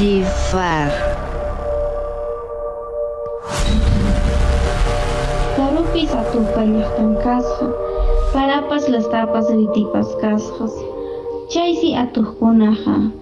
Jifar. Karupis atupa llaqtan kasqa, parapas las tapas ritipas kasqas. Chaysi atuqkunaqa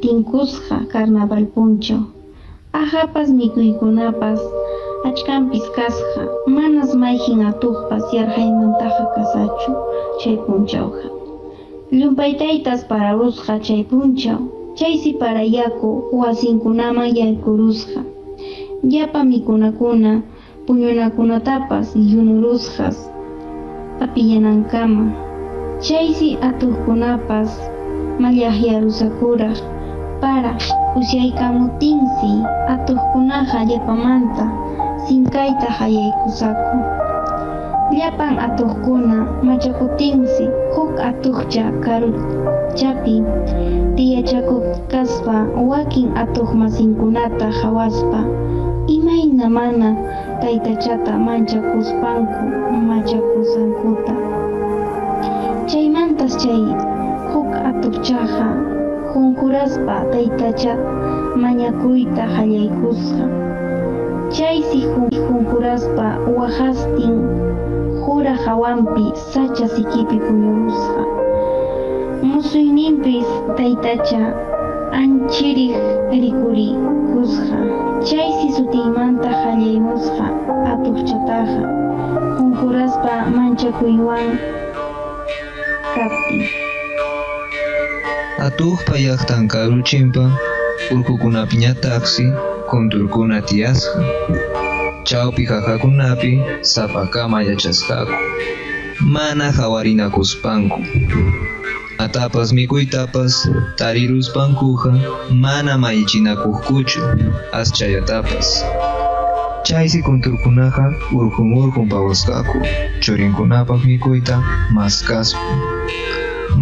tinkusqa carnaval punchaw. Ahapas mikuykunapas achkampis kasqa, manas mayhin atuqpas yarhaymantaqa kasachu chay punchawqa. Llumpaytaytas pararusqa chay punchaw, chaysi para yaku wasinkunaman yaykurusqa. Llapa mikunakuna puñunakunatapas yunurusqas apillanankama. Chaysi atuqkunapas mallaqyarusakuraq para usyaykamutinsi atuqkunaqa llapamanta sinkayta hayaykusaku. Llapan atuqkuna machakutinsi huk atuqcha karuchapi tiyachakukaspa wakin atuq masinkunata hawaspa imayna mana taytachata manchakuspanku machakusankuta. Chaymantas chay huk atuqchaqa qunquraspa taytacha mañakuyta qallaykusqa. Chaysi qunquraspa waqastin jura hawanpi sacha sikipi puñurusqa. Musuyninpis taytacha anchiriq rikurikusqa. Chaysi sutiymanta qallaymusqa atuqchataqa qunquraspa manchakuywan kaptin. Atuqpa llaqtan karuchimpa urqukunapi ñataqsi kunturkuna tiyasqa. Chawpi qaqakunapi sapakama yachasqaku. Mana hawarinakuspanku. Atapas mikuytapas tariruspankuqa mana maychinakuqkuchu aschayatapas. Chaysi kunturkunaqa urqun urqun pawasqaku churinkunapaq mikuyta maskaspa.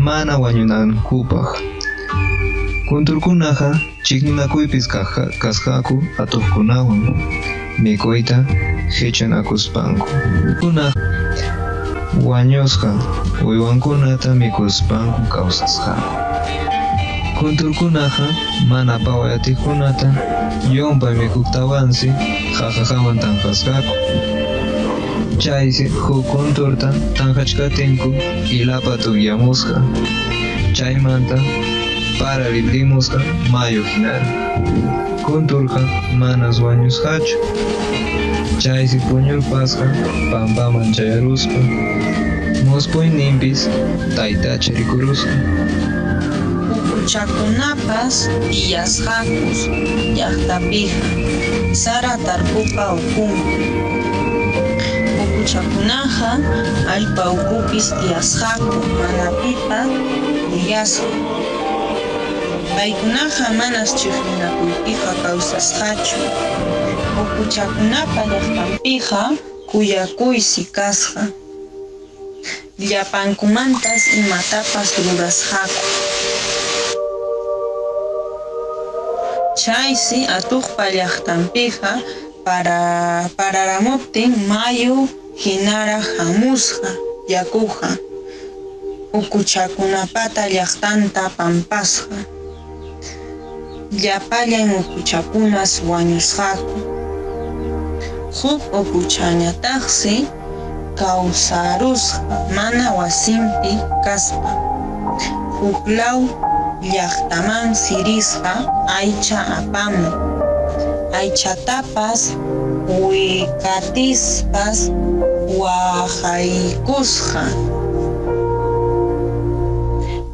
Mana wañunankupaq. Kunturkunaqa chiqninakuypis kasqaku atuqkunawan mikuyta hichanakuspanku. Kunaq wañusqa uywankunata mikuspanku kawsasqaku. Kunturkunaqa mana pawayatiqkunata yumpay mikuktawansi qaqa tanqasqaku. Chaysi huk kunturta tanqachkatinku ilapa tukyamusqa. Chaymanta para riprimusqa mayu hinari. Kunturqa manas wañusqachu. Chaysi puñurpasqa pampaman chayarusqa. Muspuyninpis taytacha rikurusqa. Ukuchakunapas tiyasqakus llaqtapiqa sara tarpupa ukunku. Ukuchakunaqa allpa ukupis tiyasqaku mana pipa tiyasqa. Paykunaqa manas chiqninakuypiqa kawsasqachu. Ukuchakunapa llaqtanpiqa kuyakuysi kasqa. Llapankumantas imatapas rurasqaku. Chaysi atuqpa llaqtanpiqa para pararamuptin mayu hinara hamusqa yakuqa. Ukuchakunapata llaqtanta pampasqa. Llapallan ukuchakunas wañusqaku. Huk ukuchañataqsi kawsarusqa mana wasinpi kaspa. Huklaw llaqtaman sirisqa aycha apamun. Aychatapas wikatispas waqaykusqa.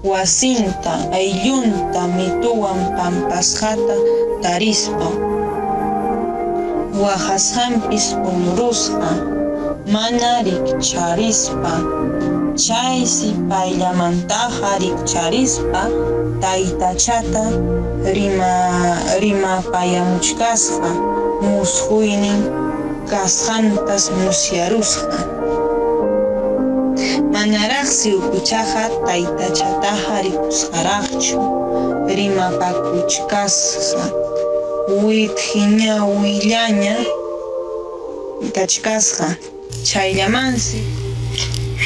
Wasinta ayllunta mituwan pampasqata tarispa. Waqasqanpis unurusqa mana rikcharispa. Chaysi payllamantaqa rikcharispa taytachata rima rimapayamuchkasqa mushuynin kasqantas musyarusqa. Manaraqsi ukuchaqa taytachataqa rikusqaraqchu rimapakuchkasqa withiña willaña kachkasqa chayllamansi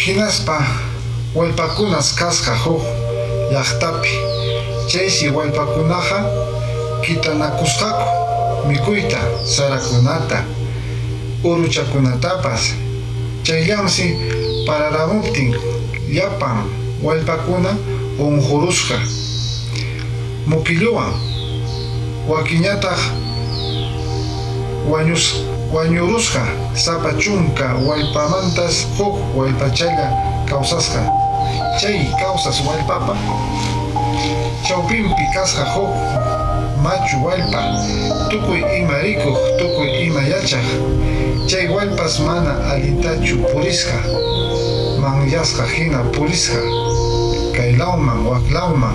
Hinaspa wallpakunas kasqa huk llaqtapi. Chaysi wallpakunaqa kitanakusqaku mikuyta sarakunata uruchakunatapas. Chayllansi pararamuptin llapan wallpakuna unqurusqa mukilluwan wakiñataq wañus wañurusqa sapa chunka wallpamantas huk wallpachalla kawsasqa chay kawsas wallpapa chawpinpi kasqa huk machu wallpa tukuy ima rikuq tukuy ima yachaq chay wallpas mana allintachu purisqa manyasqa hina purisqa kay lawman wak lawman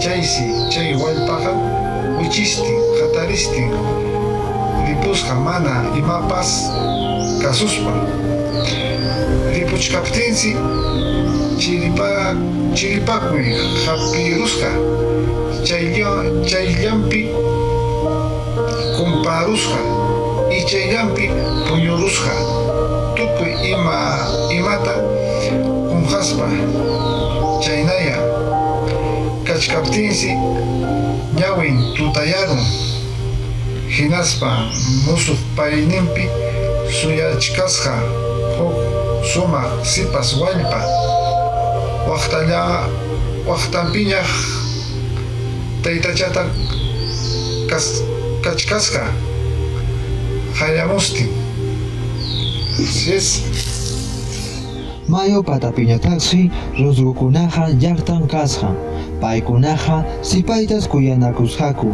chaysi chay wallpaqa uchistin qataristin ripusqa mana imapas kasuspa ripuchkaptinsi chiripa chiripakuy hapirusqa chayllan chayllanpi kumparusqa y chayllanpi puñurusqa tukuy ima imata kunqaspa chaynaya kachkaptinsi ñawin tutayarun hinaspa musuq payninpi suyachkasqa huk sumaq sipas wallpa waqtalla waqtanpiñaq taytachata kas kachkasqa hayamustin es Mayo patapiñataqsi rusqukunaqa llaqtan kasqa paykunaqa sipaytas kuyanakusqaku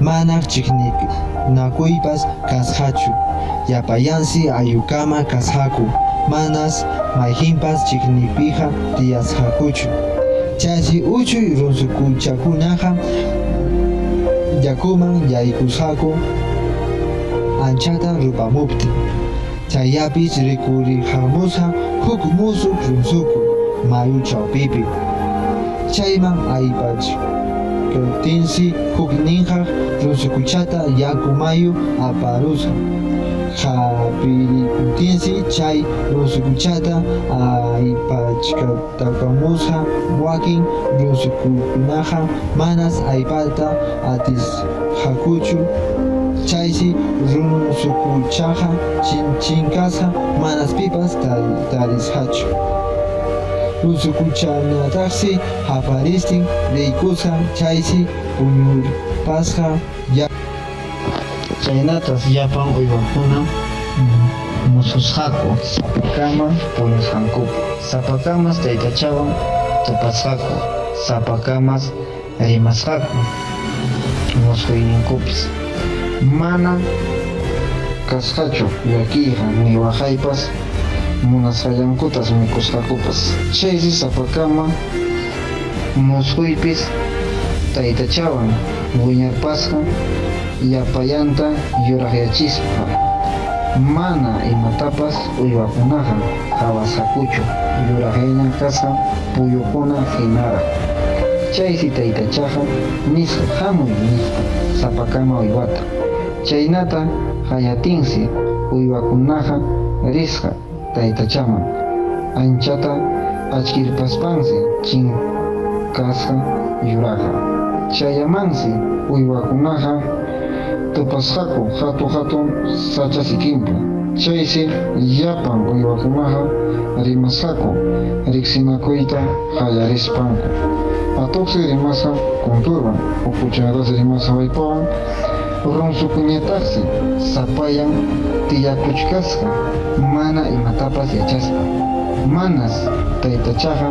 manaq chiqninakuypas kasqachu yapayansi ayukama kasqaku manas mayhinpas chiqnipiqa tiyasqakuchu. Chaysi uchuy rusukuchakunaqa yakuman yaykusqaku anchata rupamuptin. Chayapis rikurihamusqa huk musuq runsuku mayu chawpipi chayman aypachkutinsi hukninqa rusukuchata yaku mayu hapirikutinsi chay rusukuchata aypachkatapamusqa wakin rusukukunaqa manas aypata atisqakuchu chaysi runsukuchaqa chinkasqa manas pipas tarisqachu rusukuchanataqsi haparistin riykusqa chaysi puñurpasqa Chaynatas llapan uywakuna mususqaku sapakama puñusqankupi sapakamas taytachawan tupasqaku sapakamas rimasqaku musquyninkupis mana kasqachu llakiyqa ni waqaypas munasqallankutas mikusqakupas chaysi sapakama musquypis taytachawan wiñarpasqa yapayanta yuraqyachispa mana imatapas uywakunaqa hawasakuchu yuraqyaña kasqa puyukuna hinara chaysi taytachaqa nisqa hamuy nisqa sapakama uywata chaynata hayatinsi uywakunaqa risqa taytachaman anchata achkirpaspansi chinkasqa yuraqa chayamansi uywakunaqa tupasqaku hatu hatun sacha sikinpi chaysi llapan uywakunaqa rimasqaku riqsinakuyta hallarispanku atuqsi rimasqa kunturwan ukucharasi rimasqa wallpawan runsukuñataqsi sapayan tiyakuchkasqa mana imatapas yachasqa manas taytachaqa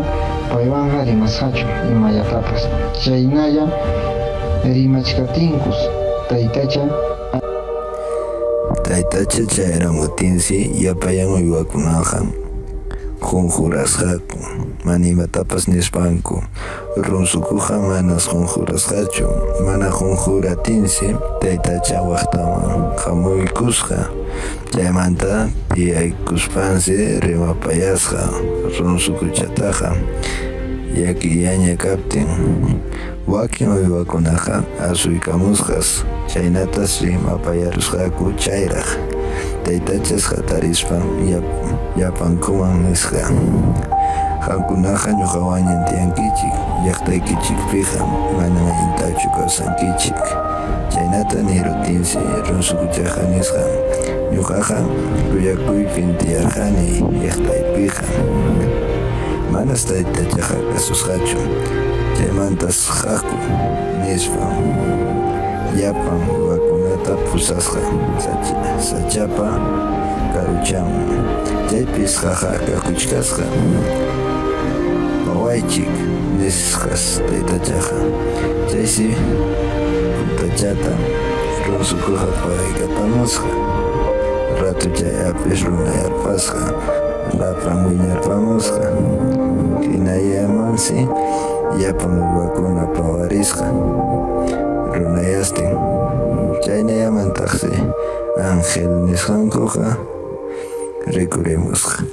paywanqa rimasqachu imayatapas chaynalla rimachkatinkus taytacha Taytacha chayramutinsi yapayan uywakunaqa qunqurasqaku mana imatapas nispanku runsukuqa manas qunqurasqachu mana qunquratinsi taytacha waqtaman hamuykusqa chaymanta tiyaykuspansi rimapayasqa runsukuchataqa yakillaña kaptin wakin uywakunaqa asuykamusqas chaynatas rimapayarusqaku chayraq taytachas qatarispan yapankuman nisqa qankunaqa ñuqawañan tiyankichik llaqtaykichikpiqa manan allintachu kawsankichik chaynata nirutinsi runsukuchaqa nisqa ñuqaqa kuyakuypin tiyarqani llaqtaypiqa manas taytachaqa kasusqachu chaymantas haku nispa Япа вакунета пусасха сачапа каручам тепис хаха какучкасха Павайчик нисхас тайтачаха Чайси тачата русукуха паикатамусха Ратучая пешруна ярпасха Лапрангуинярпамусха Киная манси Япа мувакуна паварисха runayastin chaynayamantaqsi ángel nisqankuqa rikurimusqa